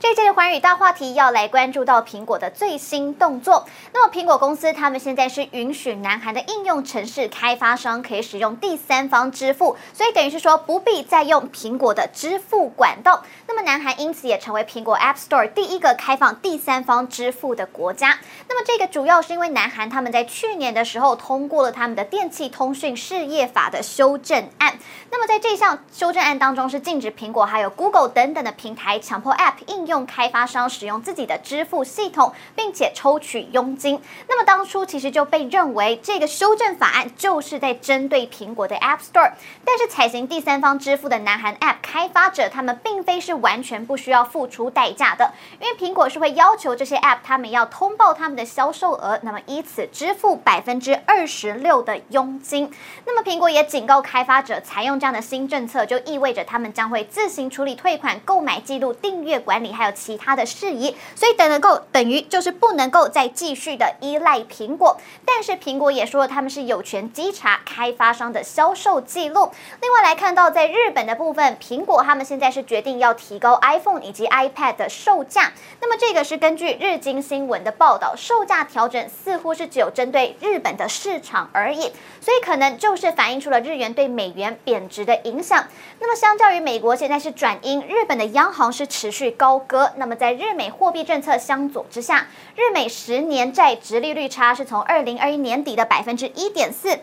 这一届的寰宇大话题要来关注到苹果的最新动作。那么苹果公司他们现在是允许南韩的应用程式开发商可以使用第三方支付，所以等于是说不必再用苹果的支付管道。那么南韩因此也成为苹果 App Store 第一个开放第三方支付的国家。那么这个主要是因为南韩他们在去年的时候通过了他们的电气通讯事业法的修正案。那么在这项修正案当中是禁止苹果还有 Google 等等的平台强迫 App 应。用开发商使用自己的支付系统，并且抽取佣金。那么当初其实就被认为这个修正法案就是在针对苹果的 App Store。但是采行第三方支付的南韩 App 开发者，他们并非是完全不需要付出代价的，因为苹果是会要求这些 App 他们要通报他们的销售额，那么以此支付百分之二十六的佣金。那么苹果也警告开发者，采用这样的新政策，就意味着他们将会自行处理退款、购买记录、订阅管理。还有其他的事宜，所以等能够等于就是不能够再继续的依赖苹果。但是苹果也说了他们是有权稽查开发商的销售记录。另外来看到在日本的部分，苹果他们现在是决定要提高 iPhone 以及 iPad 的售价。那么这个是根据日经新闻的报道，售价调整似乎是只有针对日本的市场而已，所以可能就是反映出了日元对美元贬值的影响。那么相较于美国现在是转鹰，日本的央行是持续高。那么，在日美货币政策相左之下，日美十年债殖利率差是从二零二一年底的百分之一点四。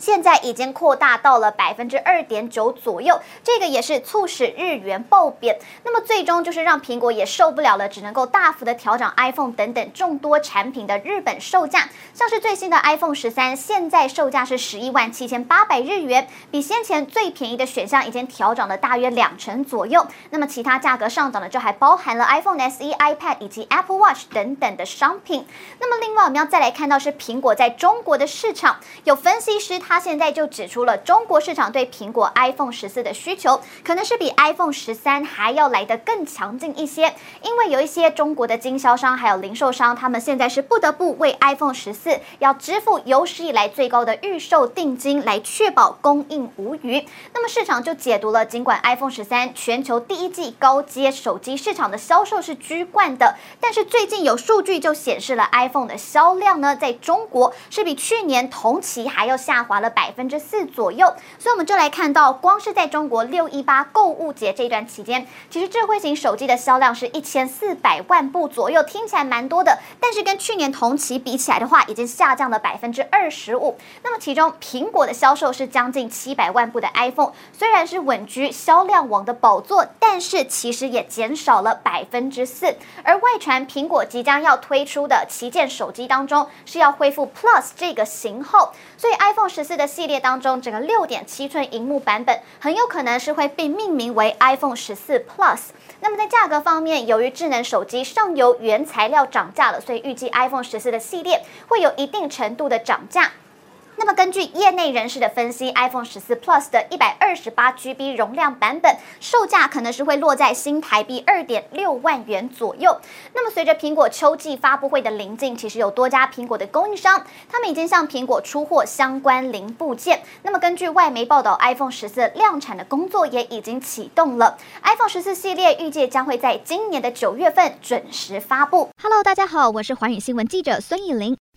现在已经扩大到了百分之二点九左右，这个也是促使日元暴贬。那么最终就是让苹果也受不了了，只能够大幅的调整 iPhone 等等众多产品的日本售价。像是最新的 iPhone 十三，现在售价是十一万七千八百日元，比先前最便宜的选项已经调涨了大约两成左右。那么其他价格上涨的，就还包含了 iPhone SE、iPad 以及 Apple Watch 等等的商品。那么另外我们要再来看到是苹果在中国的市场，有分析师。他现在就指出了中国市场对苹果 iPhone 十四的需求，可能是比 iPhone 十三还要来得更强劲一些，因为有一些中国的经销商还有零售商，他们现在是不得不为 iPhone 十四要支付有史以来最高的预售定金，来确保供应无虞。那么市场就解读了，尽管 iPhone 十三全球第一季高阶手机市场的销售是居冠的，但是最近有数据就显示了 iPhone 的销量呢，在中国是比去年同期还要下滑。了百分之四左右，所以我们就来看到，光是在中国六一八购物节这段期间，其实智慧型手机的销量是一千四百万部左右，听起来蛮多的，但是跟去年同期比起来的话，已经下降了百分之二十五。那么其中苹果的销售是将近七百万部的 iPhone，虽然是稳居销量王的宝座，但是其实也减少了百分之四。而外传苹果即将要推出的旗舰手机当中，是要恢复 Plus 这个型号，所以 iPhone 十。的系列当中，整个六点七寸荧幕版本很有可能是会被命名为 iPhone 十四 Plus。那么在价格方面，由于智能手机上游原材料涨价了，所以预计 iPhone 十四的系列会有一定程度的涨价。那么根据业内人士的分析，iPhone 十四 Plus 的一百二十八 GB 容量版本售价可能是会落在新台币二点六万元左右。那么随着苹果秋季发布会的临近，其实有多家苹果的供应商，他们已经向苹果出货相关零部件。那么根据外媒报道，iPhone 十四量产的工作也已经启动了。iPhone 十四系列预计将会在今年的九月份准时发布。Hello，大家好，我是寰宇新闻记者孙艺玲。